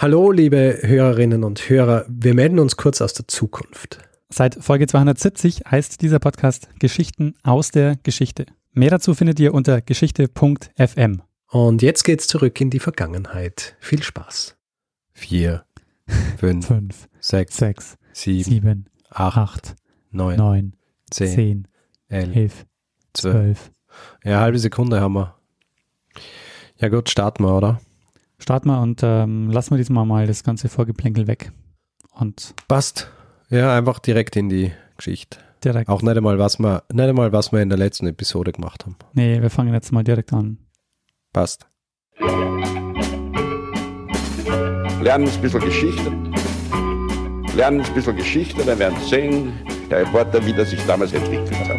Hallo, liebe Hörerinnen und Hörer. Wir melden uns kurz aus der Zukunft. Seit Folge 270 heißt dieser Podcast Geschichten aus der Geschichte. Mehr dazu findet ihr unter geschichte.fm. Und jetzt geht's zurück in die Vergangenheit. Viel Spaß. Vier, fünf, Fünf, sechs, sechs, sieben, sieben, acht, acht, neun, neun, zehn, zehn, elf, zwölf. Ja, halbe Sekunde haben wir. Ja gut, starten wir, oder? Starten wir und ähm, lassen wir diesmal mal das ganze Vorgeplänkel weg. Und Passt. Ja, einfach direkt in die Geschichte. direkt. Auch nicht einmal, was wir, nicht einmal, was wir in der letzten Episode gemacht haben. Nee, wir fangen jetzt mal direkt an. Passt. lernen ein bisschen Geschichte. Lernen ein bisschen Geschichte, dann werden Sie sehen, Herr Reporter, wie das sich damals entwickelt hat.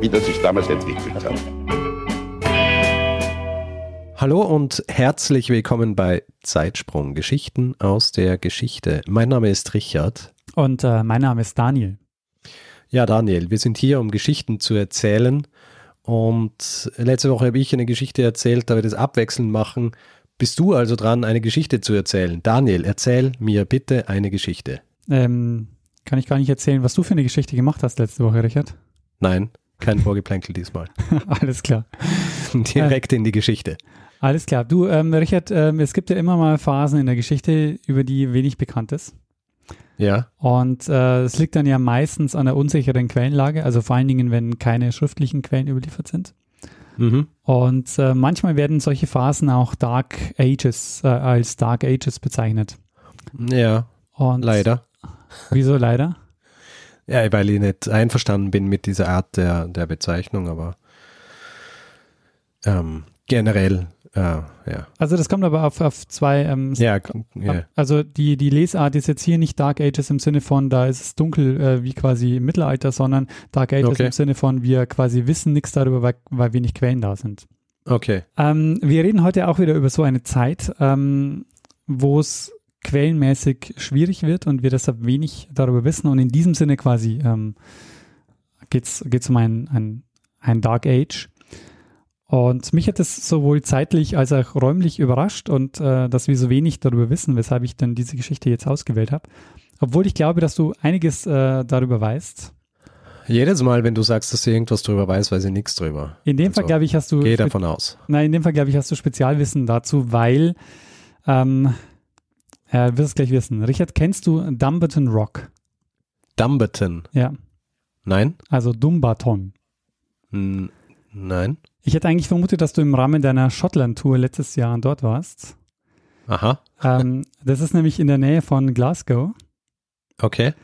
Wie das sich damals entwickelt hat. Hallo und herzlich willkommen bei Zeitsprung Geschichten aus der Geschichte. Mein Name ist Richard. Und äh, mein Name ist Daniel. Ja, Daniel, wir sind hier, um Geschichten zu erzählen. Und letzte Woche habe ich eine Geschichte erzählt, da wir das abwechselnd machen. Bist du also dran, eine Geschichte zu erzählen? Daniel, erzähl mir bitte eine Geschichte. Ähm, kann ich gar nicht erzählen, was du für eine Geschichte gemacht hast letzte Woche, Richard? Nein, kein Vorgeplänkel diesmal. Alles klar. Direkt in die Geschichte. Alles klar. Du, ähm, Richard, ähm, es gibt ja immer mal Phasen in der Geschichte, über die wenig bekannt ist. Ja, Und äh, es liegt dann ja meistens an der unsicheren Quellenlage, also vor allen Dingen, wenn keine schriftlichen Quellen überliefert sind. mhm. Und äh, manchmal werden solche Phasen auch Dark Ages äh, als Dark Ages bezeichnet. ja, Und leider. Wieso leider? Ja, weil ich nicht einverstanden bin mit dieser Art der, der Bezeichnung, aber ähm, generell, äh, ja. Also das kommt aber auf, auf zwei. Ähm, Ja, ja. Also die, die Lesart ist jetzt hier nicht Dark Ages im Sinne von, da ist es dunkel äh, wie quasi im Mittelalter, sondern Dark Ages Okay. im Sinne von, wir quasi wissen nichts darüber, weil, weil wenig Quellen da sind. Okay. Ähm, wir reden heute auch wieder über so eine Zeit, ähm, wo es quellenmäßig schwierig wird und wir deshalb wenig darüber wissen. Und in diesem Sinne quasi ähm, geht es um ein, ein, ein Dark Age. Und mich hat es sowohl zeitlich als auch räumlich überrascht und äh, dass wir so wenig darüber wissen, weshalb ich dann diese Geschichte jetzt ausgewählt habe. Obwohl ich glaube, dass du einiges äh, darüber weißt. Jedes Mal, wenn du sagst, dass du irgendwas drüber weißt, weiß ich nichts drüber. In dem Fall, Also, glaube ich, hast du Geh davon aus. Nein, in dem Fall, glaube ich, hast du Spezialwissen dazu, weil, ähm, äh, du wirst es gleich wissen. Richard, kennst du Dumbarton Rock? Dumbarton. Ja, Nein? also Dumbarton. N nein? Ich hätte eigentlich vermutet, dass du im Rahmen deiner Schottland-Tour letztes Jahr dort warst. Aha. Ähm, das ist nämlich in der Nähe von Glasgow. Okay.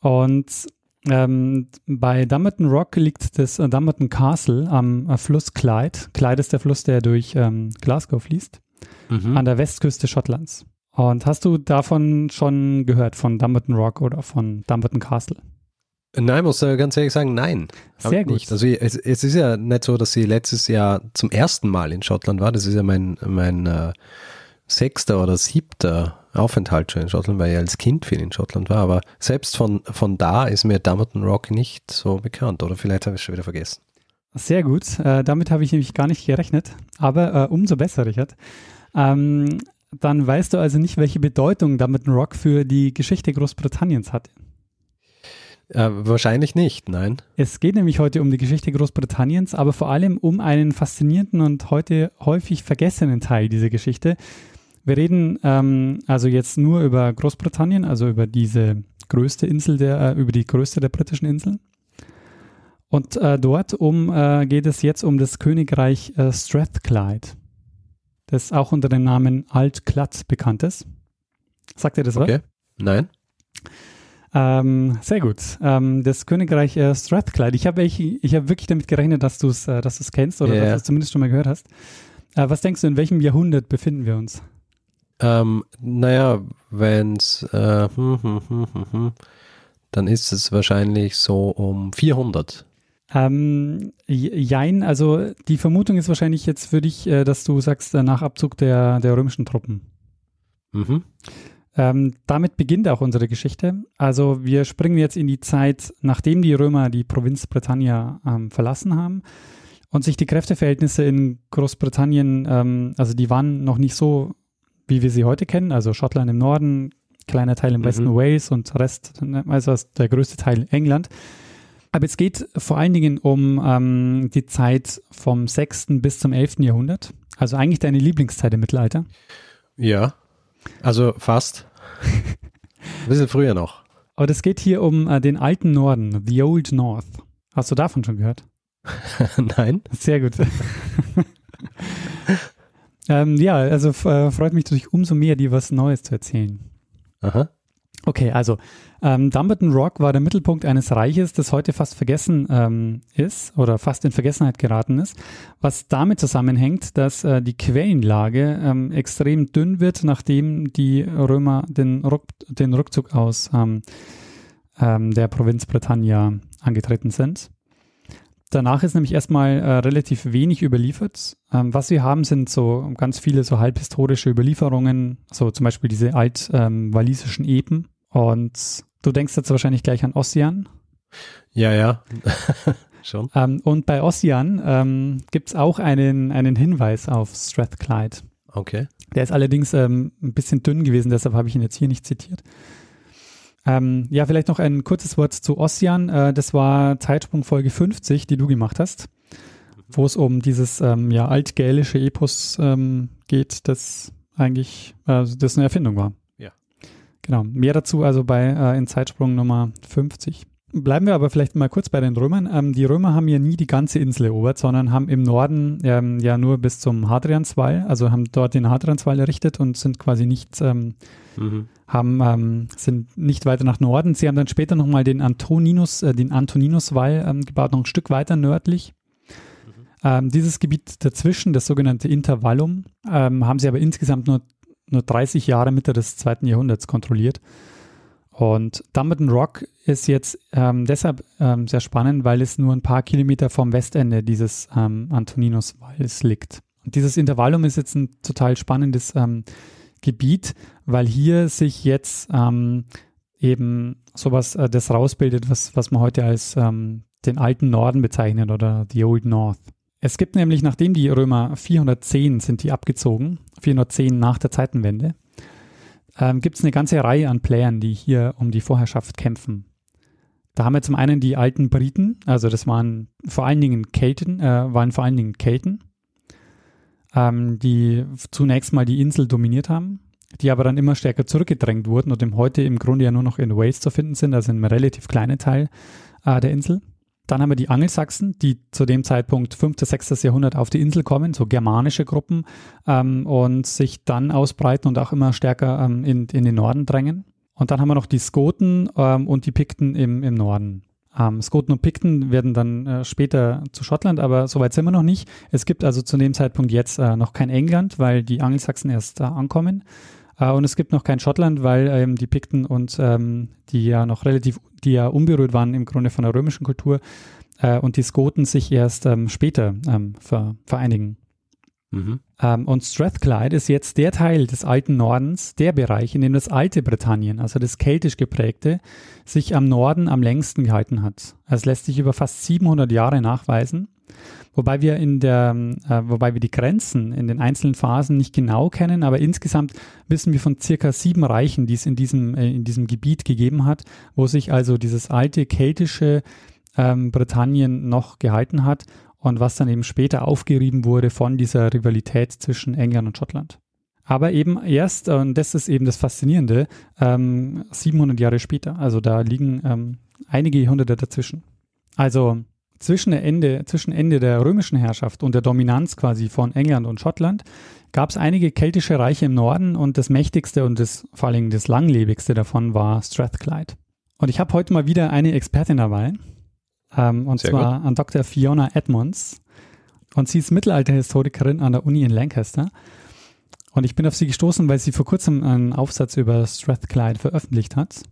Und ähm, bei Dumbarton Rock liegt das äh, Dumbarton Castle am äh, Fluss Clyde. Clyde ist der Fluss, der durch ähm, Glasgow fließt. Mhm. an der Westküste Schottlands. Und hast du davon schon gehört, von Dumbarton Rock oder von Dumbarton Castle? Nein, muss äh, ganz ehrlich sagen, nein. Sehr ich gut. Nicht. Also es, es ist ja nicht so, dass sie letztes Jahr zum ersten Mal in Schottland war. Das ist ja mein, mein äh, sechster oder siebter Aufenthalt schon in Schottland, weil ich als Kind viel in Schottland war. Aber selbst von, von da ist mir Dumbarton Rock nicht so bekannt. Oder vielleicht habe ich es schon wieder vergessen. Sehr gut. Äh, damit habe ich nämlich gar nicht gerechnet. Aber äh, umso besser, Richard. Ähm, dann weißt du also nicht, welche Bedeutung Dumbarton Rock für die Geschichte Großbritanniens hat. Äh, wahrscheinlich nicht, nein. Es geht nämlich heute um die Geschichte Großbritanniens, aber vor allem um einen faszinierenden und heute häufig vergessenen Teil dieser Geschichte. Wir reden ähm, also jetzt nur über Großbritannien, also über diese größte Insel der, äh, über die größte der britischen Inseln. Und äh, dort um äh, geht es jetzt um das Königreich äh, Strathclyde, das auch unter dem Namen Alt-Glatt bekannt ist. Sagt ihr das was? Okay. Nein? Ähm, sehr gut. Ähm, das Königreich äh, Strathclyde. Ich habe ich, ich hab wirklich damit gerechnet, dass du es äh, dass du's kennst oder Ja. dass du es zumindest schon mal gehört hast. Äh, was denkst du, in welchem Jahrhundert befinden wir uns? Ähm, naja, wenn es, äh, hm, hm, hm, hm, hm, dann ist es wahrscheinlich so um 400. Ähm, jein, also die Vermutung ist wahrscheinlich jetzt für dich, äh, dass du sagst, äh, nach Abzug der, der römischen Truppen. Mhm. Ähm, damit beginnt auch unsere Geschichte. Also wir springen jetzt in die Zeit, nachdem die Römer die Provinz Britannia ähm, verlassen haben und sich die Kräfteverhältnisse in Großbritannien, ähm, also die waren noch nicht so wie wir sie heute kennen, also Schottland im Norden, kleiner Teil im Westen Mhm. Wales und Rest, also der größte Teil England. Aber es geht vor allen Dingen um ähm, die Zeit vom 6. bis zum 11. Jahrhundert. Also eigentlich deine Lieblingszeit im Mittelalter. Ja. Also fast. Ein bisschen früher noch. Aber das geht hier um äh, den alten Norden, the Old North. Hast du davon schon gehört? Nein. Sehr gut. ähm, ja, also äh, freut mich natürlich umso mehr, dir was Neues zu erzählen. Aha. Okay, also ähm, Dumbarton Rock war der Mittelpunkt eines Reiches, das heute fast vergessen ähm, ist oder fast in Vergessenheit geraten ist, was damit zusammenhängt, dass äh, die Quellenlage ähm, extrem dünn wird, nachdem die Römer den, Ruck, den Rückzug aus ähm, ähm, der Provinz Britannia angetreten sind. Danach ist nämlich erstmal äh, relativ wenig überliefert. Ähm, was wir haben, sind so ganz viele so halbhistorische Überlieferungen, so zum Beispiel diese alt-walisischen Epen. Und du denkst jetzt wahrscheinlich gleich an Ossian. Ja, ja. Schon. Ähm, und bei Ossian ähm, gibt es auch einen, einen Hinweis auf Strathclyde. Okay. Der ist allerdings ähm, ein bisschen dünn gewesen, deshalb habe ich ihn jetzt hier nicht zitiert. Ähm, ja, vielleicht noch ein kurzes Wort zu Ossian. Äh, das war Zeitsprung Folge 50, die du gemacht hast, wo es um dieses ähm, ja, altgälische Epos ähm, geht, das eigentlich äh, das eine Erfindung war. Genau. Mehr dazu also bei äh, in Zeitsprung Nummer 50. Bleiben wir aber vielleicht mal kurz bei den Römern. Ähm, die Römer haben ja nie die ganze Insel erobert, sondern haben im Norden ähm, ja nur bis zum Hadrianswall, also haben dort den Hadrianswall errichtet und sind quasi nicht ähm, Mhm. haben, ähm, sind nicht weiter nach Norden. Sie haben dann später nochmal den Antoninus, äh, den Antoninuswall ähm, gebaut, noch ein Stück weiter nördlich. Ähm, dieses Gebiet dazwischen, das sogenannte Intervallum, haben sie aber insgesamt nur, nur 30 Jahre Mitte des zweiten Jahrhunderts kontrolliert. Und Dumbarton Rock ist jetzt ähm, deshalb ähm, sehr spannend, weil es nur ein paar Kilometer vom Westende dieses ähm, Antoninuswalls liegt. Und dieses Intervallum ist jetzt ein total spannendes ähm, Gebiet, weil hier sich jetzt ähm, eben sowas äh, das rausbildet, was, was man heute als ähm, den alten Norden bezeichnet oder the Old North. Es gibt nämlich, nachdem die Römer 410 sind die abgezogen, 410 nach der Zeitenwende, ähm, gibt es eine ganze Reihe an Playern, die hier um die Vorherrschaft kämpfen. Da haben wir zum einen die alten Briten, also das waren vor allen Dingen Kelten, äh, waren vor allen Dingen Kelten, ähm, die zunächst mal die Insel dominiert haben, die aber dann immer stärker zurückgedrängt wurden und im heute im Grunde ja nur noch in Wales zu finden sind, also in einem relativ kleinen Teil äh, der Insel. Dann haben wir die Angelsachsen, die zu dem Zeitpunkt 5. bis 6. Jahrhundert auf die Insel kommen, so germanische Gruppen, ähm, und sich dann ausbreiten und auch immer stärker ähm, in, in den Norden drängen. Und dann haben wir noch die Skoten ähm, und die Pikten im, im Norden. Ähm, Skoten und Pikten werden dann äh, später zu Schottland, aber soweit sind wir noch nicht. Es gibt also zu dem Zeitpunkt jetzt äh, noch kein England, weil die Angelsachsen erst äh, ankommen. Äh, und es gibt noch kein Schottland, weil ähm, die Pikten und ähm, die ja noch relativ, die ja unberührt waren im Grunde von der römischen Kultur äh, und die Skoten sich erst ähm, später ähm, ver vereinigen. Mhm. Ähm, und Strathclyde ist jetzt der Teil des alten Nordens, der Bereich, in dem das alte Britannien, also das keltisch geprägte, sich am Norden am längsten gehalten hat. Es lässt sich über fast 700 Jahre nachweisen, wobei wir in der, äh, wobei wir die Grenzen in den einzelnen Phasen nicht genau kennen, aber insgesamt wissen wir von circa sieben Reichen, die es in diesem, äh, in diesem Gebiet gegeben hat, wo sich also dieses alte keltische ähm, Britannien noch gehalten hat und was dann eben später aufgerieben wurde von dieser Rivalität zwischen England und Schottland. Aber eben erst, und das ist eben das Faszinierende, ähm, 700 Jahre später. Also da liegen ähm, einige Jahrhunderte dazwischen. Also zwischen, Ende, zwischen Ende der römischen Herrschaft und der Dominanz quasi von England und Schottland gab es einige keltische Reiche im Norden und das mächtigste und das vor allem das langlebigste davon war Strathclyde. Und ich habe heute mal wieder eine Expertin dabei, ähm, und Sehr zwar an Dr. Fiona Edmonds. Und sie ist Mittelalterhistorikerin an der Uni in Lancaster. Und ich bin auf sie gestoßen, weil sie vor kurzem einen Aufsatz über Strathclyde veröffentlicht hat.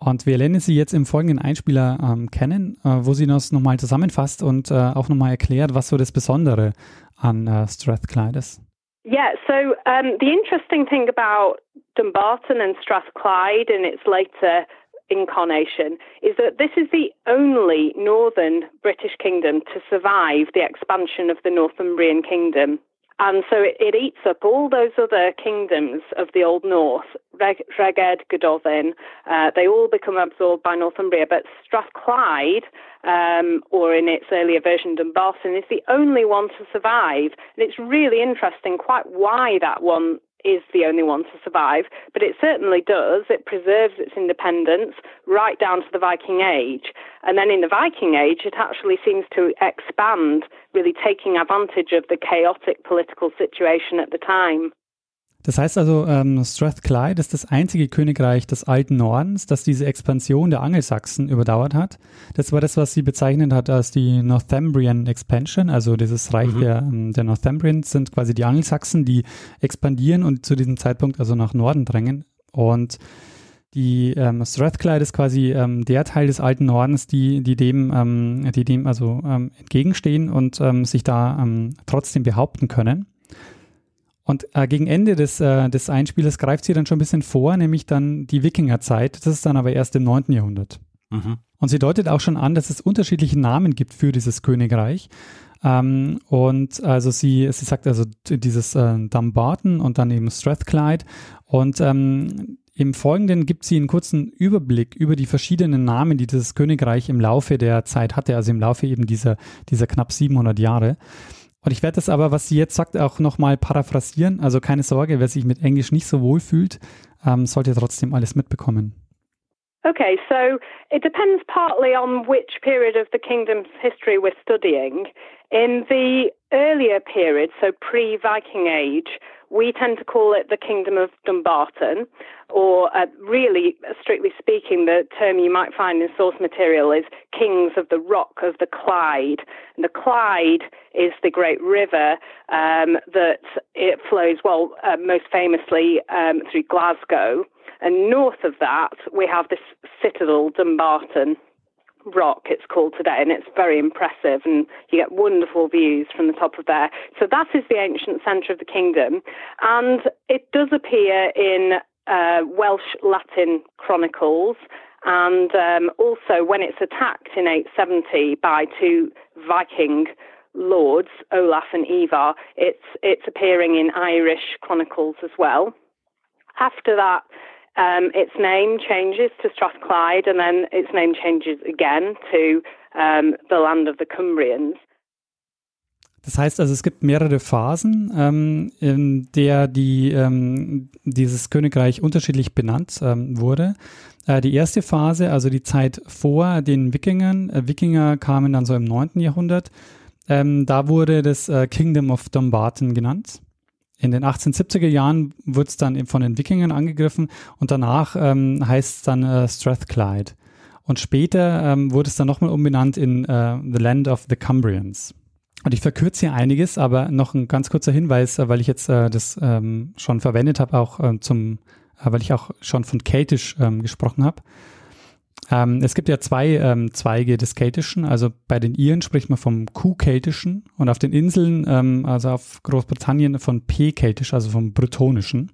Und wir lernen sie jetzt im folgenden Einspieler ähm, kennen, äh, wo sie das nochmal zusammenfasst und äh, auch nochmal erklärt, was so das Besondere an äh, Strathclyde ist. Yeah, so um, the interesting thing about Dumbarton and Strathclyde in its later incarnation is that this is the only northern British kingdom to survive the expansion of the Northumbrian kingdom And so it, it, eats up all those other kingdoms of the Old North, Reged, Godolphin. Uh, they all become absorbed by Northumbria, but Strathclyde, um, or in its earlier version, Dumbarton, is the only one to survive. And it's really interesting quite why that one is the only one to survive, but it certainly does. It preserves its independence right down to the Viking Age. And then in the Viking Age, it actually seems to expand, really taking advantage of the chaotic political situation at the time. Das heißt also, ähm, Strathclyde ist das einzige Königreich des alten Nordens, das diese Expansion der Angelsachsen überdauert hat. Das war das, was sie bezeichnet hat als die Northumbrian Expansion, also dieses Reich mhm. der, ähm, der Northumbrians sind quasi die Angelsachsen, die expandieren und zu diesem Zeitpunkt also nach Norden drängen. Und die ähm, Strathclyde ist quasi ähm, der Teil des alten Nordens, die, die dem, ähm, die dem also ähm, entgegenstehen und ähm, sich da ähm, trotzdem behaupten können. Und äh, gegen Ende des, äh, des Einspielers greift sie dann schon ein bisschen vor, nämlich dann die Wikingerzeit. Das ist dann aber erst im 9. Jahrhundert. Mhm. Und sie deutet auch schon an, dass es unterschiedliche Namen gibt für dieses Königreich. Ähm, und also sie, sie sagt also dieses äh, Dumbarton und dann eben Strathclyde. Und ähm, im Folgenden gibt sie einen kurzen Überblick über die verschiedenen Namen, die dieses Königreich im Laufe der Zeit hatte, also im Laufe eben dieser, dieser knapp 700 Jahre. Und ich werde das aber, was sie jetzt sagt, auch nochmal paraphrasieren. Also keine Sorge, wer sich mit Englisch nicht so wohl fühlt, ähm, sollte trotzdem alles mitbekommen. Okay, so it depends partly on which period of the kingdom's history we're studying. In the earlier period, so pre Viking Age, we tend to call it the Kingdom of Dumbarton, or uh, really, strictly speaking, the term you might find in source material is Kings of the Rock of the Clyde. And the Clyde is the great river um, that it flows, well, uh, most famously um, through Glasgow. And north of that, we have this citadel, Dumbarton rock it's called today and it's very impressive and you get wonderful views from the top of there. So that is the ancient centre of the kingdom and it does appear in uh, welsh latin chronicles and um, also when it's attacked in 870 by two viking lords olaf and ivar it's it's appearing in irish chronicles as well. After that um, its name changes to Strathclyde and then its name changes again to um, the land of the Cumbrians. Das heißt also, es gibt mehrere Phasen, ähm, in der die, ähm, dieses Königreich unterschiedlich benannt ähm, wurde. Äh, die erste Phase, also die Zeit vor den Wikingern, äh, Wikinger kamen dann so im 9. Jahrhundert, ähm, da wurde das äh, Kingdom of Dumbarton genannt. In den 1870er Jahren wurde es dann eben von den Wikingern angegriffen und danach ähm, heißt es dann äh, Strathclyde. Und später ähm, wurde es dann nochmal umbenannt in äh, The Land of the Cumbrians. Und ich verkürze hier einiges, aber noch ein ganz kurzer Hinweis, äh, weil ich jetzt äh, das ähm, schon verwendet habe, auch äh, zum, äh, weil ich auch schon von Keltisch ähm, gesprochen habe. Ähm, es gibt ja zwei ähm, Zweige des Keltischen. Also bei den Iren spricht man vom Q-Keltischen und auf den Inseln, ähm, also auf Großbritannien, von P-Keltisch, also vom Bretonischen.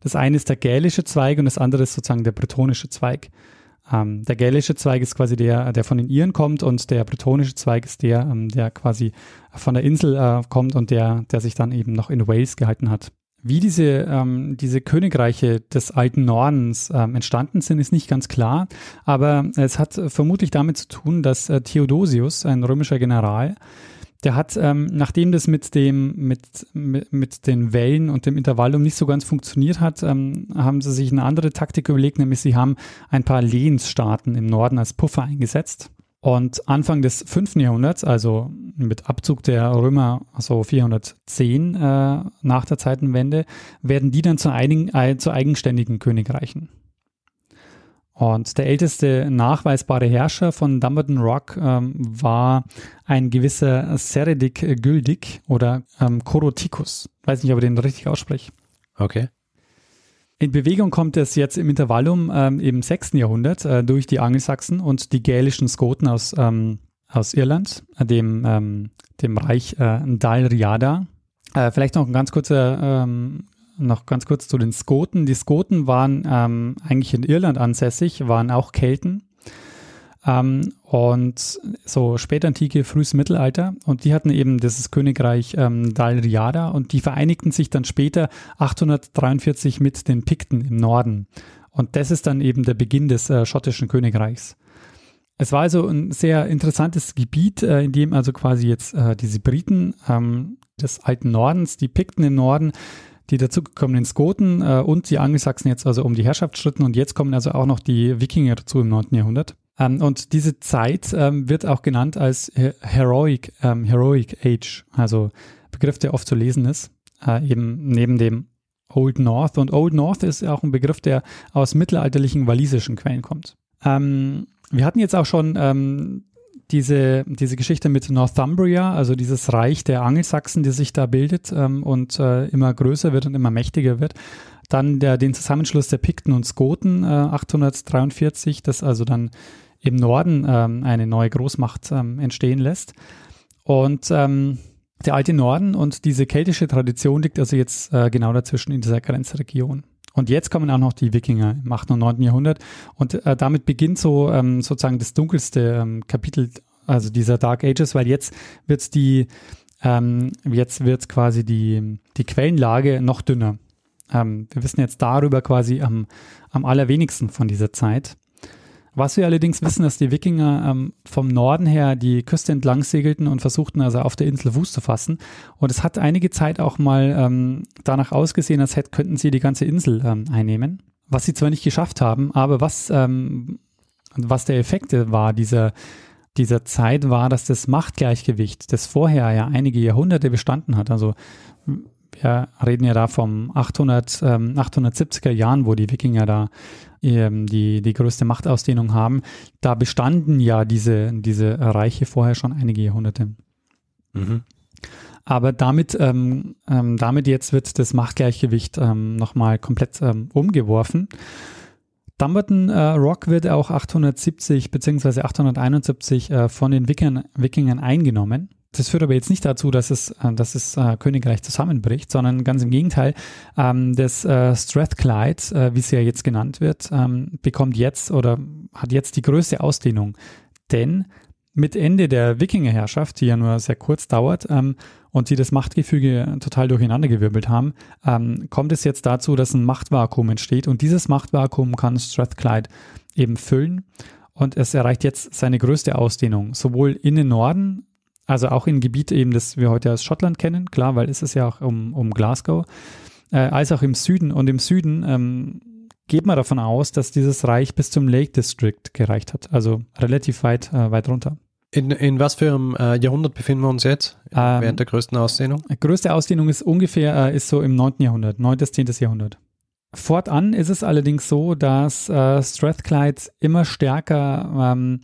Das eine ist der gälische Zweig und das andere ist sozusagen der bretonische Zweig. Ähm, der gälische Zweig ist quasi der, der von den Iren kommt und der bretonische Zweig ist der, ähm, der quasi von der Insel äh, kommt und der, der sich dann eben noch in Wales gehalten hat. Wie diese, ähm, diese Königreiche des alten Nordens ähm, entstanden sind, ist nicht ganz klar, aber es hat vermutlich damit zu tun, dass äh, Theodosius, ein römischer General, der hat, ähm, nachdem das mit dem, mit, mit, mit den Wellen und dem Intervallum nicht so ganz funktioniert hat, ähm, haben sie sich eine andere Taktik überlegt, nämlich sie haben ein paar Lehensstaaten im Norden als Puffer eingesetzt. Und Anfang des 5. Jahrhunderts, also mit Abzug der Römer, so 410 äh, nach der Zeitenwende, werden die dann zu, einigen, äh, zu eigenständigen Königreichen. Und der älteste nachweisbare Herrscher von Dumbarton Rock ähm, war ein gewisser Seredik Güldig oder ähm, Korotikus. Weiß nicht, ob ich den richtig ausspreche. Okay. In Bewegung kommt es jetzt im Intervallum ähm, im 6. Jahrhundert äh, durch die Angelsachsen und die gälischen Skoten aus, ähm, aus Irland, äh, dem, ähm, dem Reich äh, Dalriada. Äh, vielleicht noch ein ganz kurzer, ähm, noch ganz kurz zu den Skoten. Die Skoten waren ähm, eigentlich in Irland ansässig, waren auch Kelten. Ähm, und so spätantike, frühes Mittelalter. Und die hatten eben dieses Königreich ähm, Dalriada und die vereinigten sich dann später 843 mit den Pikten im Norden. Und das ist dann eben der Beginn des äh, schottischen Königreichs. Es war also ein sehr interessantes Gebiet, äh, in dem also quasi jetzt äh, diese Briten ähm, des alten Nordens, die Pikten im Norden, die dazugekommenen Skoten äh, und die Angelsachsen jetzt also um die Herrschaft schritten und jetzt kommen also auch noch die Wikinger dazu im 9. Jahrhundert. Ähm, und diese Zeit ähm, wird auch genannt als Heroic, ähm, Heroic Age, also Begriff, der oft zu lesen ist, äh, eben neben dem Old North. Und Old North ist auch ein Begriff, der aus mittelalterlichen walisischen Quellen kommt. Ähm, wir hatten jetzt auch schon ähm, diese, diese Geschichte mit Northumbria, also dieses Reich der Angelsachsen, die sich da bildet ähm, und äh, immer größer wird und immer mächtiger wird. Dann der, den Zusammenschluss der Pikten und Skoten äh, 843, das also dann im Norden ähm, eine neue Großmacht ähm, entstehen lässt. Und ähm, der alte Norden und diese keltische Tradition liegt also jetzt äh, genau dazwischen in dieser Grenzregion. Und jetzt kommen auch noch die Wikinger im 8. und 9. Jahrhundert. Und äh, damit beginnt so ähm, sozusagen das dunkelste ähm, Kapitel, also dieser Dark Ages, weil jetzt wird die, ähm, jetzt wird quasi die, die Quellenlage noch dünner. Ähm, wir wissen jetzt darüber quasi am, am allerwenigsten von dieser Zeit. Was wir allerdings wissen, dass die Wikinger ähm, vom Norden her die Küste entlang segelten und versuchten also auf der Insel Fuß zu fassen. Und es hat einige Zeit auch mal ähm, danach ausgesehen, als hätten, könnten sie die ganze Insel ähm, einnehmen. Was sie zwar nicht geschafft haben, aber was, ähm, was der Effekt war dieser, dieser Zeit war, dass das Machtgleichgewicht, das vorher ja einige Jahrhunderte bestanden hat, also wir reden ja da vom 800, ähm, 870er Jahren, wo die Wikinger da ähm, die, die größte Machtausdehnung haben. Da bestanden ja diese, diese Reiche vorher schon einige Jahrhunderte. Mhm. Aber damit, ähm, ähm, damit jetzt wird das Machtgleichgewicht ähm, nochmal komplett ähm, umgeworfen. Dumbarton äh, Rock wird auch 870 bzw. 871 äh, von den Wikingern, Wikingern eingenommen. Das führt aber jetzt nicht dazu, dass es, äh, dass das äh, Königreich zusammenbricht, sondern ganz im Gegenteil. Ähm, das äh, Strathclyde, äh, wie es ja jetzt genannt wird, ähm, bekommt jetzt oder hat jetzt die größte Ausdehnung. Denn mit Ende der Wikingerherrschaft, die ja nur sehr kurz dauert ähm, und die das Machtgefüge total durcheinandergewirbelt haben, ähm, kommt es jetzt dazu, dass ein Machtvakuum entsteht und dieses Machtvakuum kann Strathclyde eben füllen und es erreicht jetzt seine größte Ausdehnung, sowohl in den Norden also auch in Gebiet eben, das wir heute als Schottland kennen, klar, weil es ist ja auch um, um Glasgow, äh, als auch im Süden. Und im Süden ähm, geht man davon aus, dass dieses Reich bis zum Lake District gereicht hat, also relativ weit, äh, weit runter. In, in was für einem äh, Jahrhundert befinden wir uns jetzt ähm, während der größten Ausdehnung? Größte Ausdehnung ist ungefähr, äh, ist so im 9. Jahrhundert, 9. bis 10. Jahrhundert. Fortan ist es allerdings so, dass äh, Strathclyde immer stärker ähm,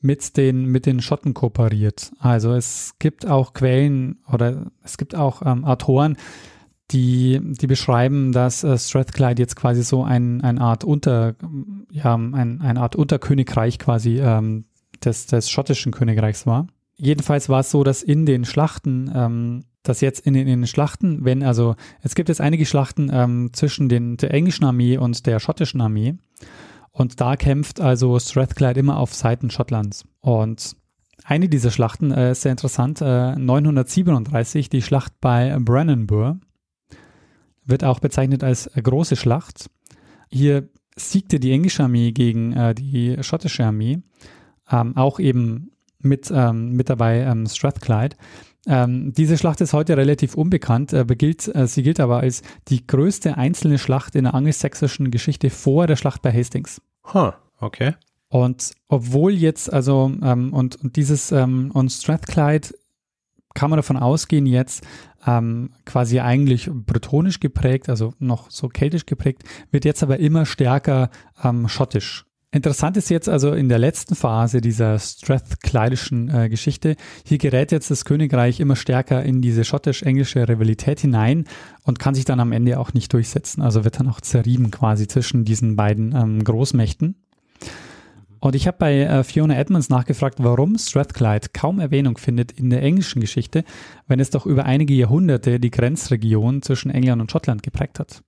mit den, mit den Schotten kooperiert. Also es gibt auch Quellen oder es gibt auch ähm, Autoren, die, die beschreiben, dass äh, Strathclyde jetzt quasi so ein, eine Art Unter, ja, ein, eine Art Unterkönigreich quasi ähm, des, des schottischen Königreichs war. Jedenfalls war es so, dass in den Schlachten, ähm, dass jetzt in den, in den Schlachten, wenn also, es gibt jetzt einige Schlachten ähm, zwischen den, der englischen Armee und der schottischen Armee und da kämpft also Strathclyde immer auf Seiten Schottlands. Und eine dieser Schlachten äh, ist sehr interessant, äh, 937, die Schlacht bei Brennanburh, wird auch bezeichnet als große Schlacht. Hier siegte die englische Armee gegen äh, die schottische Armee, ähm, auch eben mit, ähm, mit dabei ähm, Strathclyde. Ähm, diese Schlacht ist heute relativ unbekannt, äh, gilt, äh, sie gilt aber als die größte einzelne Schlacht in der angelsächsischen Geschichte vor der Schlacht bei Hastings. Huh, okay. Und obwohl jetzt, also, ähm, und, und dieses, ähm, und Strathclyde kann man davon ausgehen, jetzt ähm, quasi eigentlich bretonisch geprägt, also noch so keltisch geprägt, wird jetzt aber immer stärker ähm, schottisch. Interessant ist jetzt also in der letzten Phase dieser Strathclydischen äh, Geschichte, hier gerät jetzt das Königreich immer stärker in diese schottisch-englische Rivalität hinein und kann sich dann am Ende auch nicht durchsetzen. Also wird dann auch zerrieben quasi zwischen diesen beiden ähm, Großmächten. Und ich habe bei äh, Fiona Edmonds nachgefragt, warum Strathclyde kaum Erwähnung findet in der englischen Geschichte, wenn es doch über einige Jahrhunderte die Grenzregion zwischen England und Schottland geprägt hat.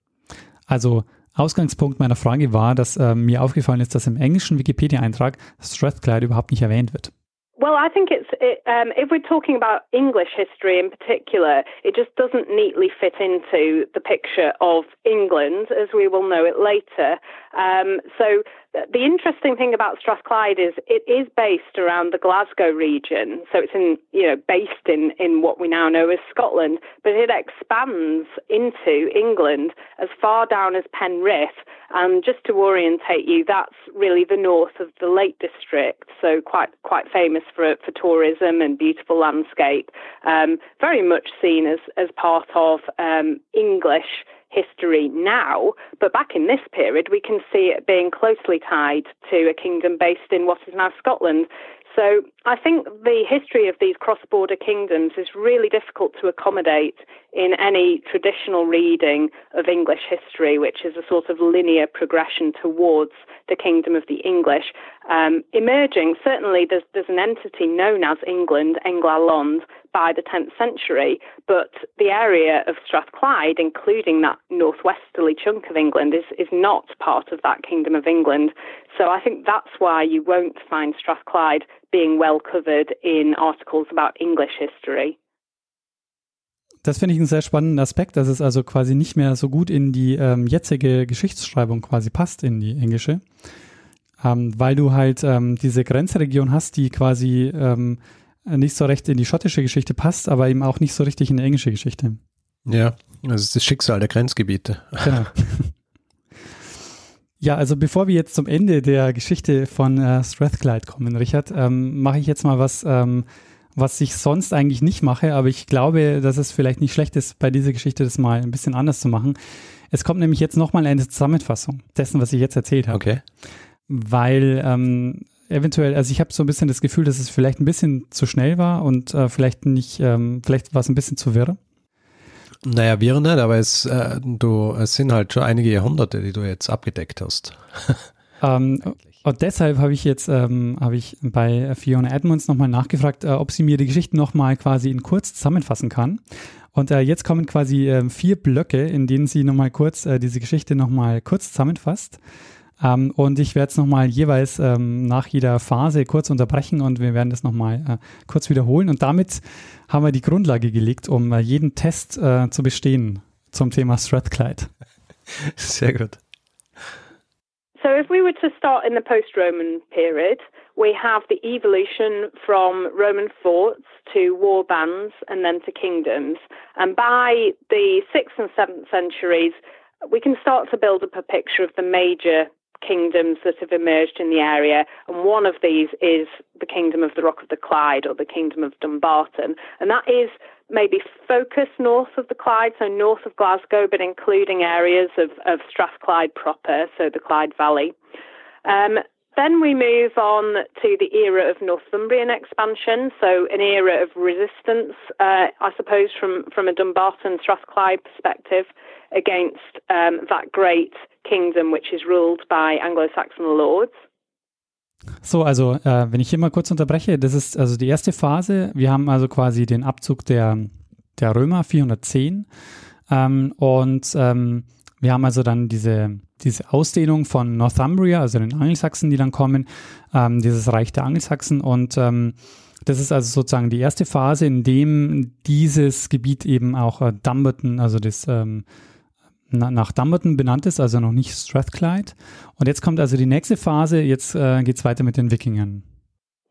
Also Ausgangspunkt meiner Frage war, dass äh, mir aufgefallen ist, dass im englischen Wikipedia-Eintrag Strathclyde überhaupt nicht erwähnt wird. Well, I think it's it, um, if we're talking about English history in particular, it just doesn't neatly fit into the picture of England as we will know it later. Um, so the interesting thing about Strathclyde is it is based around the Glasgow region, so it's in you know based in in what we now know as Scotland, but it expands into England as far down as Penrith. And just to orientate you, that's really the north of the Lake District, so quite quite famous for for tourism and beautiful landscape. Um, very much seen as as part of um, English history now, but back in this period, we can see it being closely tied to a kingdom based in what is now Scotland. So I think the history of these cross border kingdoms is really difficult to accommodate in any traditional reading of English history, which is a sort of linear progression towards the kingdom of the English. Um, emerging, certainly there's, there's an entity known as England, Englalond, by the 10th century, but the area of Strathclyde, including that northwesterly chunk of England, is, is not part of that kingdom of England. So I think that's why you won't find Strathclyde being well covered in articles about English history. Das finde ich einen sehr spannenden Aspekt, dass es also quasi nicht mehr so gut in die ähm, jetzige Geschichtsschreibung quasi passt, in die englische. Ähm, weil du halt ähm, diese Grenzregion hast, die quasi ähm, nicht so recht in die schottische Geschichte passt, aber eben auch nicht so richtig in die englische Geschichte. Ja, das ist das Schicksal der Grenzgebiete. Genau. Ja, also bevor wir jetzt zum Ende der Geschichte von äh, Strathclyde kommen, Richard, ähm, mache ich jetzt mal was, ähm, was ich sonst eigentlich nicht mache, aber ich glaube, dass es vielleicht nicht schlecht ist, bei dieser Geschichte das mal ein bisschen anders zu machen. Es kommt nämlich jetzt nochmal eine Zusammenfassung dessen, was ich jetzt erzählt habe. Okay. Weil ähm, eventuell, also ich habe so ein bisschen das Gefühl, dass es vielleicht ein bisschen zu schnell war und äh, vielleicht nicht, ähm, vielleicht war es ein bisschen zu wirr. Naja, wir nicht, aber es, äh, du, es sind halt schon einige Jahrhunderte, die du jetzt abgedeckt hast. ähm, und deshalb habe ich jetzt ähm, habe ich bei Fiona Edmonds nochmal nachgefragt, äh, ob sie mir die Geschichte nochmal quasi in kurz zusammenfassen kann. Und äh, jetzt kommen quasi äh, vier Blöcke, in denen sie nochmal kurz äh, diese Geschichte nochmal kurz zusammenfasst. Ähm, und ich werde es nochmal jeweils ähm, nach jeder Phase kurz unterbrechen und wir werden das nochmal äh, kurz wiederholen. Und damit haben wir die Grundlage gelegt, um äh, jeden Test äh, zu bestehen zum Thema Strathclyde. Sehr gut. So, if we were to start in the post Roman period, we have the evolution from Roman forts to war bands and then to kingdoms. And by the 6th and 7th centuries, we can start to build up a picture of the major kingdoms that have emerged in the area, and one of these is the Kingdom of the Rock of the Clyde or the Kingdom of Dumbarton, and that is maybe focused north of the Clyde, so north of Glasgow, but including areas of, of Strathclyde proper, so the Clyde Valley. Um, then we move on to the era of Northumbrian expansion, so an era of resistance, uh, I suppose, from, from a Dumbarton Strathclyde perspective against um, that great kingdom which is ruled by Anglo-Saxon lords. So, also äh, wenn ich hier mal kurz unterbreche, das ist also die erste Phase. Wir haben also quasi den Abzug der, der Römer 410 ähm, und ähm, wir haben also dann diese, diese Ausdehnung von Northumbria, also den Angelsachsen, die dann kommen, ähm, dieses Reich der Angelsachsen und ähm, das ist also sozusagen die erste Phase, in dem dieses Gebiet eben auch äh, Dumbarton, also das ähm, nach Dumbarton benannt ist, also noch nicht Strathclyde. Und jetzt kommt also die nächste Phase, jetzt äh, geht es weiter mit den Wikingern.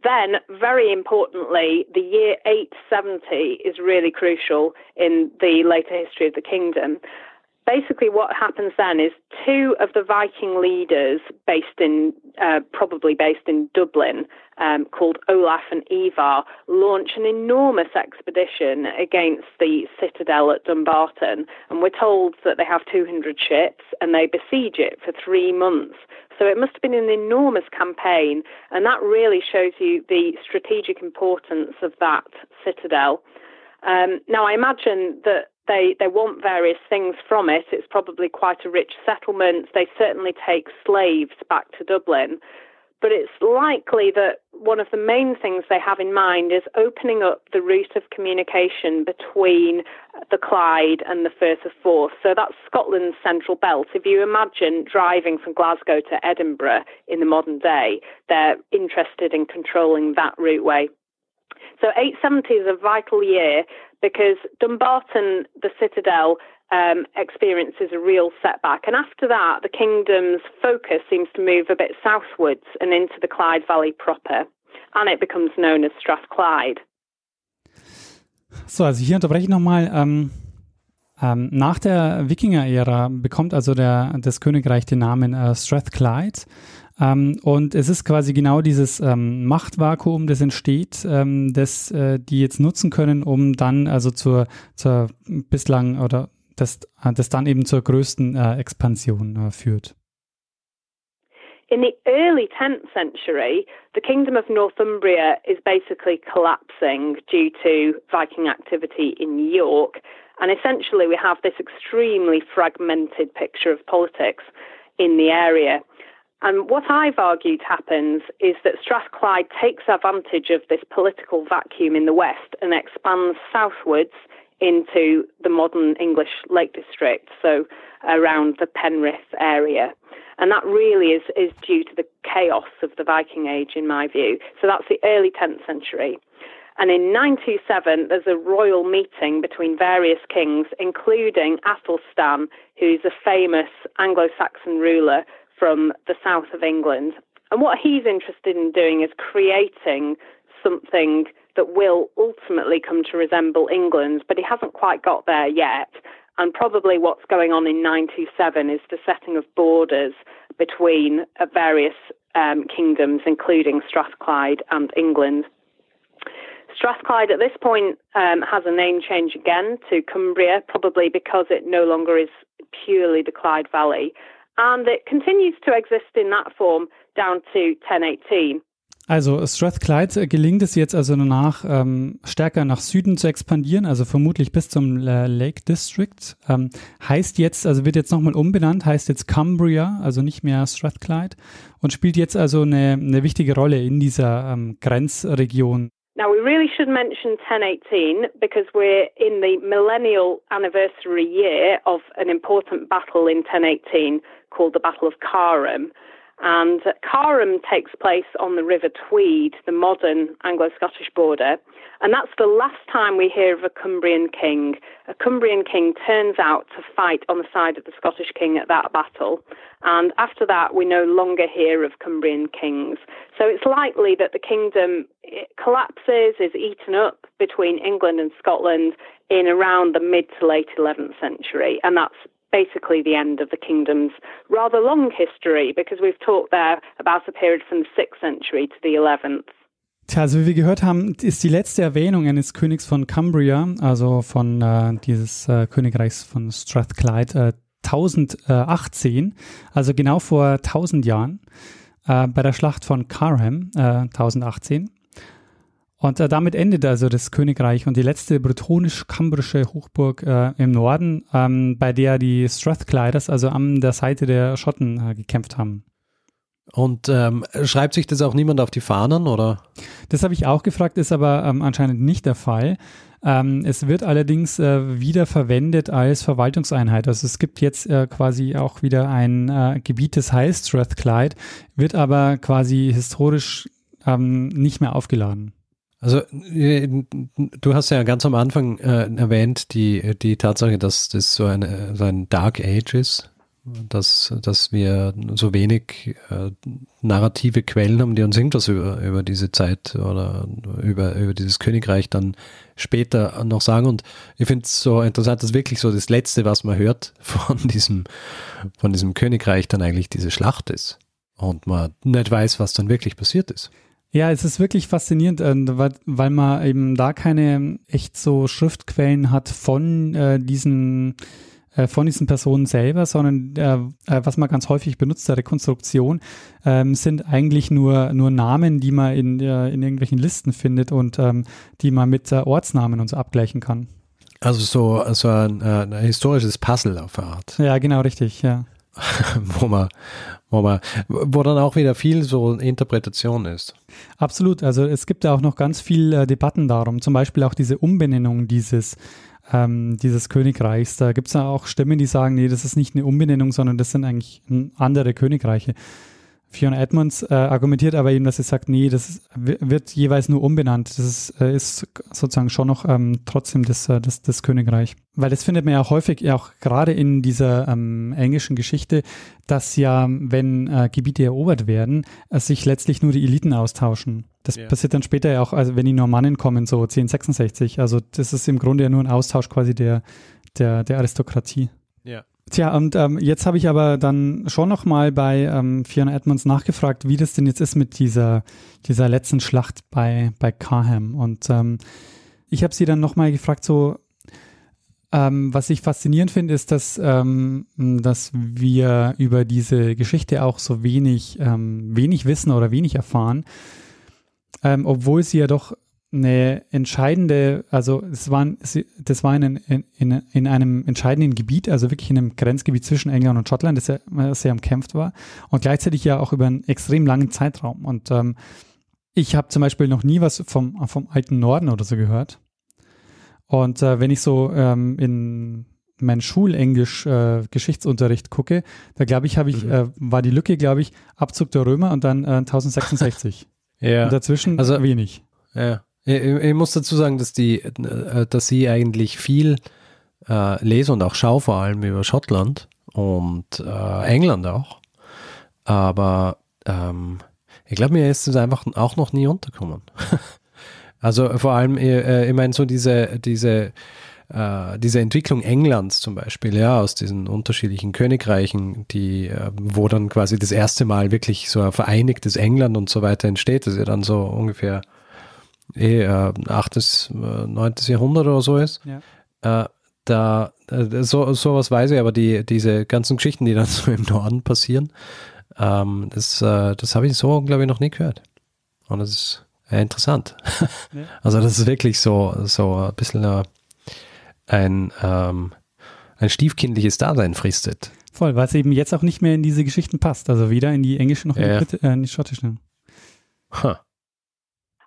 Then, very importantly, the year 870 is really crucial in the later history of the kingdom. Basically what happens then is two of the Viking leaders based in, uh, probably based in Dublin, um, called Olaf and Ivar, launch an enormous expedition against the citadel at Dumbarton. And we're told that they have 200 ships and they besiege it for three months. So it must have been an enormous campaign. And that really shows you the strategic importance of that citadel. Um, now, I imagine that they, they want various things from it. It's probably quite a rich settlement. They certainly take slaves back to Dublin. but it's likely that one of the main things they have in mind is opening up the route of communication between the Clyde and the Firth of Forth. So that's Scotland's central belt. If you imagine driving from Glasgow to Edinburgh in the modern day, they're interested in controlling that routeway. So 870 is a vital year because Dumbarton, the citadel, um, experiences a real setback. And after that, the kingdom's focus seems to move a bit southwards and into the Clyde Valley proper. And it becomes known as Strathclyde. So, also hier unterbreche ich nochmal. Ähm, ähm, nach der Wikinger-Ära bekommt also der, das Königreich den Namen äh, Strathclyde. Ähm, und es ist quasi genau dieses ähm, Machtvakuum, das entsteht, ähm, das äh, die jetzt nutzen können, um dann also zur, zur bislang oder das, äh, das dann eben zur größten äh, Expansion äh, führt. In the early 10th century, the Kingdom of Northumbria is basically collapsing due to Viking activity in York. And essentially, we have this extremely fragmented picture of politics in the area. And what I've argued happens is that Strathclyde takes advantage of this political vacuum in the west and expands southwards into the modern English Lake District, so around the Penrith area. And that really is, is due to the chaos of the Viking Age, in my view. So that's the early 10th century. And in 927, there's a royal meeting between various kings, including Athelstan, who's a famous Anglo Saxon ruler from the south of England. And what he's interested in doing is creating something that will ultimately come to resemble England, but he hasn't quite got there yet. And probably what's going on in 927 is the setting of borders between uh, various um, kingdoms, including Strathclyde and England. Strathclyde at this point um, has a name change again to Cumbria, probably because it no longer is purely the Clyde Valley. And it continues to exist in that form down to 1018. Also Strathclyde gelingt es jetzt also danach ähm, stärker nach Süden zu expandieren, also vermutlich bis zum äh, Lake District. Ähm, heißt jetzt, also wird jetzt nochmal umbenannt, heißt jetzt Cumbria, also nicht mehr Strathclyde und spielt jetzt also eine, eine wichtige Rolle in dieser ähm, Grenzregion. Now, we really should mention 1018 because we're in the millennial anniversary year of an important battle in 1018 called the Battle of Carham. And Carham takes place on the River Tweed, the modern Anglo Scottish border. And that's the last time we hear of a Cumbrian king. A Cumbrian king turns out to fight on the side of the Scottish king at that battle. And after that, we no longer hear of Cumbrian kings. So it's likely that the kingdom collapses, is eaten up between England and Scotland in around the mid to late 11th century. And that's basically the end of the kingdom's rather long history because we've talked there about a period from the 6th century to the 11th. Tja, also wie wir gehört haben, ist die letzte Erwähnung eines Königs von Cumbria, also von äh, dieses äh, Königreichs von Strathclyde, äh, 1018, also genau vor 1000 Jahren, äh, bei der Schlacht von Carham, 1018. Und äh, damit endet also das Königreich und die letzte bretonisch-kambrische Hochburg äh, im Norden, ähm, bei der die Strathclyders, also an der Seite der Schotten, äh, gekämpft haben. Und ähm, schreibt sich das auch niemand auf die Fahnen, oder? Das habe ich auch gefragt, ist aber ähm, anscheinend nicht der Fall. Ähm, es wird allerdings äh, wieder verwendet als Verwaltungseinheit. Also es gibt jetzt äh, quasi auch wieder ein äh, Gebiet, das heißt Strathclyde, wird aber quasi historisch ähm, nicht mehr aufgeladen. Also äh, du hast ja ganz am Anfang äh, erwähnt die, die Tatsache, dass das so, eine, so ein Dark Age ist, dass, dass wir so wenig äh, narrative Quellen haben, die uns irgendwas über, über diese Zeit oder über, über dieses Königreich dann später noch sagen. Und ich finde es so interessant, dass wirklich so das Letzte, was man hört von diesem, von diesem Königreich, dann eigentlich diese Schlacht ist. Und man nicht weiß, was dann wirklich passiert ist. Ja, es ist wirklich faszinierend, äh, weil, man eben da keine echt so Schriftquellen hat von äh, diesen äh, von diesen Personen selber, sondern äh, was man ganz häufig benutzt, der Rekonstruktion, ähm, sind eigentlich nur, nur Namen, die man in, äh, in irgendwelchen Listen findet und ähm, die man mit Ortsnamen und so abgleichen kann. Also so, so ein, ein historisches Puzzle auf Art. Ja, genau, richtig, ja. wo man, wo man, wo dann auch wieder viel so Interpretation ist. Absolut. Also es gibt ja auch noch ganz viel äh, Debatten darum. Zum Beispiel auch diese Umbenennung dieses ähm, dieses Königreichs. Da gibt es ja auch Stimmen, die sagen, nee, das ist nicht eine Umbenennung, sondern das sind eigentlich andere Königreiche. Fiona Edmonds äh, argumentiert aber eben, dass sie sagt, nee, das ist, wird jeweils nur umbenannt. Das ist, äh, ist sozusagen schon noch ähm, trotzdem das, äh, das, das Königreich. Weil das findet man ja häufig, ja auch gerade in dieser ähm, englischen Geschichte, dass ja, wenn äh, Gebiete erobert werden, äh, sich letztlich nur die Eliten austauschen. Das ja. passiert dann später ja auch, also wenn die Normannen kommen, so 1066. Also das ist im Grunde ja nur ein Austausch quasi der, der, der Aristokratie. Ja. Tja, und ähm, jetzt habe ich aber dann schon nochmal bei ähm, Fiona Edmonds nachgefragt, wie das denn jetzt ist mit dieser, dieser letzten Schlacht bei, bei Carham. Und ähm, ich habe sie dann nochmal gefragt, so, ähm, was ich faszinierend finde, ist, dass, ähm, dass wir über diese Geschichte auch so wenig, ähm, wenig wissen oder wenig erfahren, obwohl sie ja doch eine entscheidende, also es waren, das war in, in, in einem entscheidenden Gebiet, also wirklich in einem Grenzgebiet zwischen England und Schottland, das ja sehr umkämpft war und gleichzeitig ja auch über einen extrem langen Zeitraum. Und ähm, ich habe zum Beispiel noch nie was vom, vom alten Norden oder so gehört. Und äh, wenn ich so ähm, in meinen Schulenglisch äh, gucke, da glaube ich, habe ich, mhm. äh, war die Lücke, glaube ich, Abzug der Römer und dann äh, 1066. ja. Und dazwischen also, wenig. Ja. Ich, ich, muss dazu sagen, dass die, äh, dass sie eigentlich viel äh, lese und auch schaue, vor allem über Schottland und äh, England auch. Aber ähm, ich glaube, mir ist es einfach auch noch nie untergekommen. also vor allem, äh, ich meine, so diese, diese, äh, diese Entwicklung Englands zum Beispiel, ja, aus diesen unterschiedlichen Königreichen, die, äh, wo dann quasi das erste Mal wirklich so ein vereinigtes England und so weiter entsteht, das ist ja dann so ungefähr eh äh, 8., 9. Jahrhundert oder so ist. Ja. Äh, da, äh, so, sowas weiß ich, aber die, diese ganzen Geschichten, die dann so im Norden passieren, ähm, das, äh, das habe ich so, glaube ich, noch nie gehört. Und das ist äh, interessant. Ja. Also das ist wirklich so, so ein bisschen äh, ein, ähm, ein stiefkindliches Dasein fristet. Voll, weil es eben jetzt auch nicht mehr in diese Geschichten passt. Also weder in die englische noch in, die, äh, in die schottische. Huh.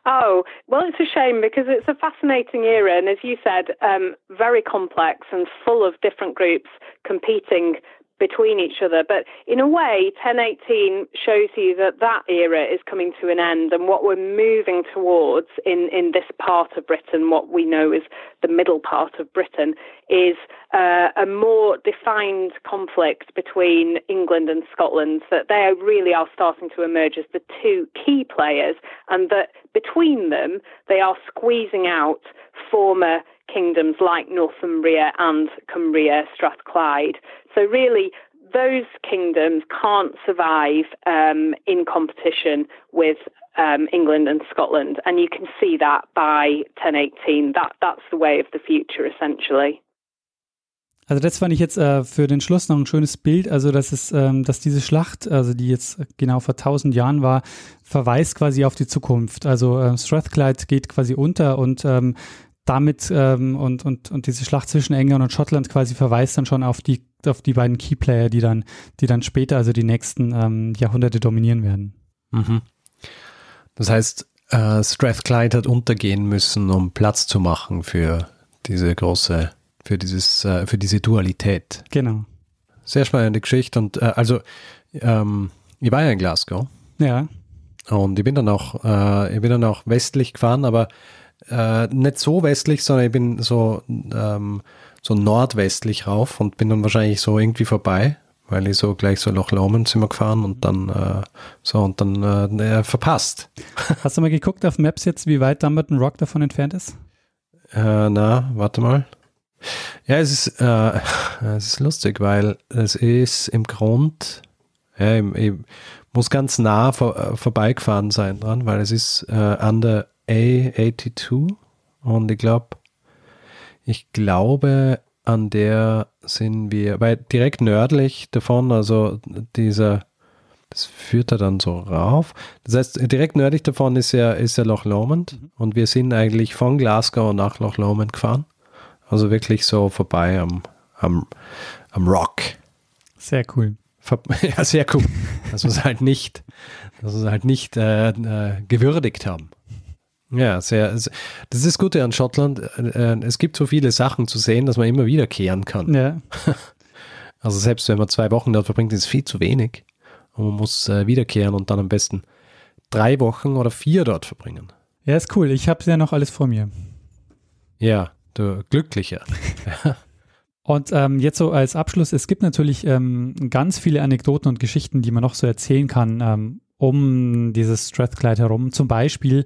Oh, well, it's a shame because it's a fascinating era, and as you said, um, very complex and full of different groups competing between each other. But in a way, 1018 shows you that that era is coming to an end, and what we're moving towards in, in this part of Britain, what we know is the middle part of Britain, is uh, a more defined conflict between England and Scotland, that they really are starting to emerge as the two key players, and that between them, they are squeezing out former kingdoms like Northumbria and Cumbria, Strathclyde. So, really, those kingdoms can't survive um, in competition with um, England and Scotland, and you can see that by 1018. That that's the way of the future, essentially. Also das fand ich jetzt äh, für den Schluss noch ein schönes Bild. Also dass es, ähm, dass diese Schlacht, also die jetzt genau vor tausend Jahren war, verweist quasi auf die Zukunft. Also äh, Strathclyde geht quasi unter und ähm, damit ähm, und, und, und diese Schlacht zwischen England und Schottland quasi verweist dann schon auf die, auf die beiden Keyplayer, die dann, die dann später, also die nächsten ähm, Jahrhunderte dominieren werden. Mhm. Das heißt, äh, Strathclyde hat untergehen müssen, um Platz zu machen für diese große, für dieses, äh, für diese Dualität. Genau. Sehr spannende Geschichte und äh, also ähm, ich war ja in Glasgow. Ja. Und ich bin dann auch, äh, ich bin dann auch westlich gefahren, aber äh, nicht so westlich, sondern ich bin so, ähm, so nordwestlich rauf und bin dann wahrscheinlich so irgendwie vorbei, weil ich so gleich so Loch Lomond sind wir gefahren und dann äh, so und dann äh, verpasst. Hast du mal geguckt auf Maps jetzt, wie weit Dumbarton Rock davon entfernt ist? Äh, na, warte mal. Ja, es ist, äh, es ist lustig, weil es ist im Grund, ja, ich, ich muss ganz nah vor, äh, vorbeigefahren sein dran, weil es ist äh, an der A82 und ich glaube, ich glaube, an der sind wir, weil direkt nördlich davon, also dieser, das führt da dann so rauf. Das heißt, direkt nördlich davon ist ja, ist ja Loch Lomond mhm. und wir sind eigentlich von Glasgow nach Loch Lomond gefahren. Also wirklich so vorbei am, am, am Rock. Sehr cool. Ja, sehr cool. Dass wir es halt nicht, dass wir es halt nicht äh, äh, gewürdigt haben. Ja, sehr. Das ist das Gute an Schottland. Äh, es gibt so viele Sachen zu sehen, dass man immer wiederkehren kann. Ja. Also selbst wenn man zwei Wochen dort verbringt, ist es viel zu wenig. Und man muss äh, wiederkehren und dann am besten drei Wochen oder vier dort verbringen. Ja, ist cool. Ich habe ja noch alles vor mir. Ja, du Glücklicher. Und ähm, jetzt so als Abschluss, es gibt natürlich ähm, ganz viele Anekdoten und Geschichten, die man noch so erzählen kann ähm, um dieses Strathclyde herum. Zum Beispiel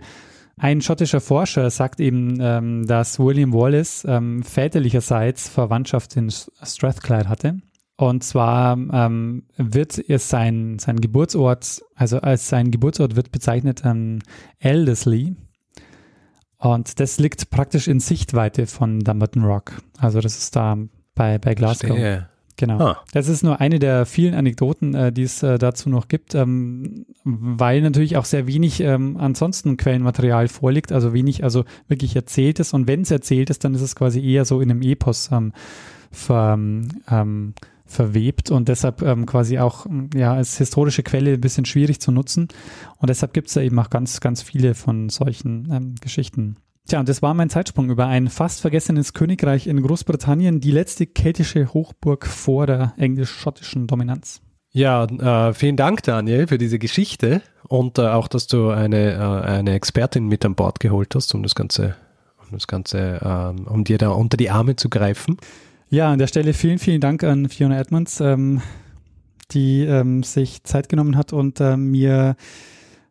ein schottischer Forscher sagt eben, ähm, dass William Wallace ähm, väterlicherseits Verwandtschaft in Strathclyde hatte. Und zwar ähm, wird es sein, sein Geburtsort, also als sein Geburtsort wird bezeichnet ähm, Elderslie. Und das liegt praktisch in Sichtweite von Dumbarton Rock. Also das ist da bei, bei Glasgow. Verstehe. Genau. Ah. Das ist nur eine der vielen Anekdoten, äh, die es äh, dazu noch gibt, ähm, weil natürlich auch sehr wenig ähm, ansonsten Quellenmaterial vorliegt, also wenig, also wirklich erzähltes. Und wenn es erzählt ist, dann ist es quasi eher so in einem Epos ähm, ver, ähm, verwebt und deshalb ähm, quasi auch ja als historische Quelle ein bisschen schwierig zu nutzen. Und deshalb gibt es ja eben auch ganz, ganz viele von solchen ähm, Geschichten. Tja, und das war mein Zeitsprung über ein fast vergessenes Königreich in Großbritannien, die letzte keltische Hochburg vor der englisch-schottischen Dominanz. Ja, äh, vielen Dank, Daniel, für diese Geschichte und äh, auch, dass du eine, äh, eine Expertin mit an Bord geholt hast, um das Ganze, um das Ganze, ähm, um dir da unter die Arme zu greifen. Ja, an der Stelle vielen, vielen Dank an Fiona Edmonds, ähm, die ähm, sich Zeit genommen hat und äh, mir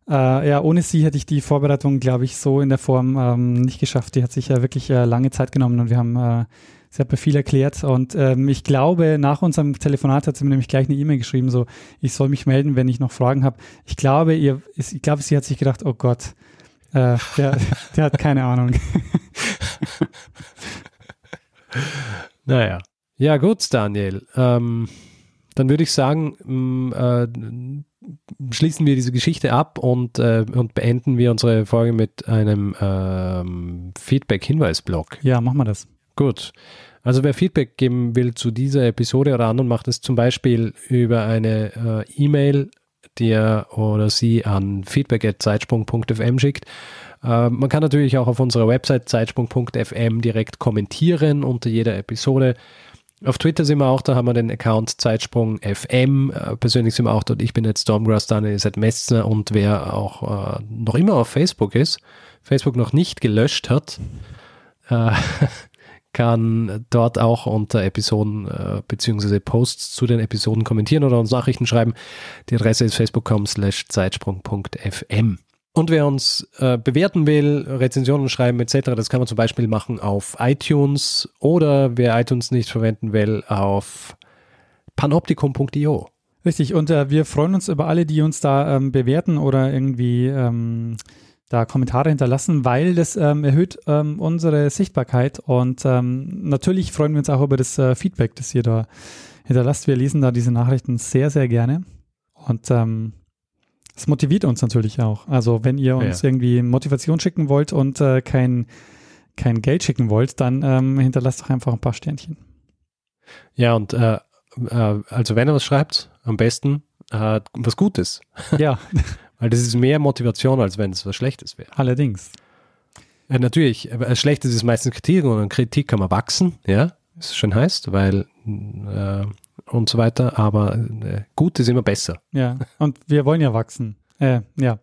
äh, ja, ohne sie hätte ich die Vorbereitung, glaube ich, so in der Form ähm, nicht geschafft. Die hat sich ja wirklich äh, lange Zeit genommen und wir haben, äh, sie viel erklärt und ähm, ich glaube, nach unserem Telefonat hat sie mir nämlich gleich eine E-Mail geschrieben, so, ich soll mich melden, wenn ich noch Fragen habe. Ich glaube, ihr, ich glaube, sie hat sich gedacht, oh Gott, äh, der, der hat keine Ahnung. Naja. Ja, gut, Daniel. Ähm, dann würde ich sagen, mh, äh, schließen wir diese Geschichte ab und, äh, und beenden wir unsere Folge mit einem ähm, Feedback-Hinweis-Blog. Ja, machen wir das. Gut. Also wer Feedback geben will zu dieser Episode oder anderen, macht es zum Beispiel über eine äh, E-Mail, die er oder sie an feedback.zeitsprung.fm schickt. Äh, man kann natürlich auch auf unserer Website zeitsprung.fm direkt kommentieren unter jeder Episode. Auf Twitter sind wir auch, da haben wir den Account Zeitsprung FM. Äh, persönlich sind wir auch dort. Ich bin jetzt Stormgrass, Daniel ist seit Messner und wer auch äh, noch immer auf Facebook ist, Facebook noch nicht gelöscht hat, äh, kann dort auch unter Episoden äh, bzw. Posts zu den Episoden kommentieren oder uns Nachrichten schreiben. Die Adresse ist facebook.com slash zeitsprung.fm. Und wer uns äh, bewerten will, Rezensionen schreiben etc., das kann man zum Beispiel machen auf iTunes oder wer iTunes nicht verwenden will, auf panoptikum.io. Richtig, und äh, wir freuen uns über alle, die uns da ähm, bewerten oder irgendwie ähm, da Kommentare hinterlassen, weil das ähm, erhöht ähm, unsere Sichtbarkeit und ähm, natürlich freuen wir uns auch über das äh, Feedback, das ihr da hinterlasst. Wir lesen da diese Nachrichten sehr, sehr gerne und ähm, das motiviert uns natürlich auch. Also wenn ihr uns Ja. irgendwie Motivation schicken wollt und äh, kein, kein Geld schicken wollt, dann ähm, hinterlasst doch einfach ein paar Sternchen. Ja, und äh, äh, also wenn er was schreibt, am besten äh, was Gutes. ja, Weil das ist mehr Motivation, als wenn es was Schlechtes wäre. allerdings. Äh, natürlich, was Schlechtes ist meistens Kritik und an Kritik kann man wachsen, ja, das schön heißt, weil äh, und so weiter, aber äh, gut ist immer besser. Ja, und wir wollen ja wachsen. Äh, ja.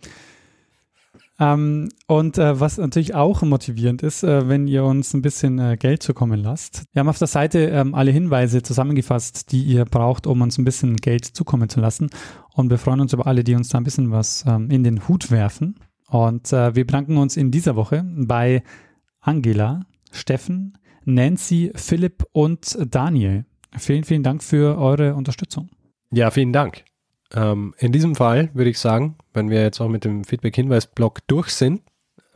Ähm, und äh, was natürlich auch motivierend ist, äh, wenn ihr uns ein bisschen äh, Geld zukommen lasst. Wir haben auf der Seite ähm, alle Hinweise zusammengefasst, die ihr braucht, um uns ein bisschen Geld zukommen zu lassen. Und wir freuen uns über alle, die uns da ein bisschen was ähm, in den Hut werfen. Und äh, wir bedanken uns in dieser Woche bei Angela, Steffen, Nancy, Philipp und Daniel. Vielen, vielen Dank für eure Unterstützung. Ja, vielen Dank. Ähm, in diesem Fall würde ich sagen, wenn wir jetzt auch mit dem Feedback-Hinweis-Blog durch sind,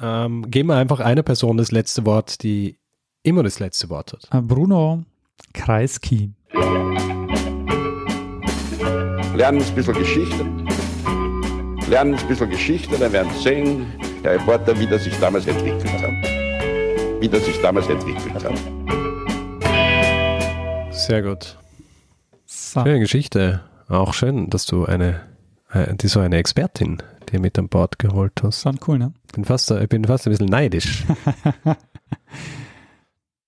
ähm, geben wir einfach einer Person das letzte Wort, die immer das letzte Wort hat. Äh, Bruno Kreisky. Lernen ein bisschen Geschichte. Lernen ein bisschen Geschichte, dann werden Sie sehen, der Reporter, wie das sich damals entwickelt hat. Wie das sich damals entwickelt hat. Sehr gut. So. Schöne Geschichte. auch schön, dass du eine, äh, die so eine Expertin dir mit an Bord geholt hast. Schon cool, ne? Bin fast, ich bin fast ein bisschen neidisch.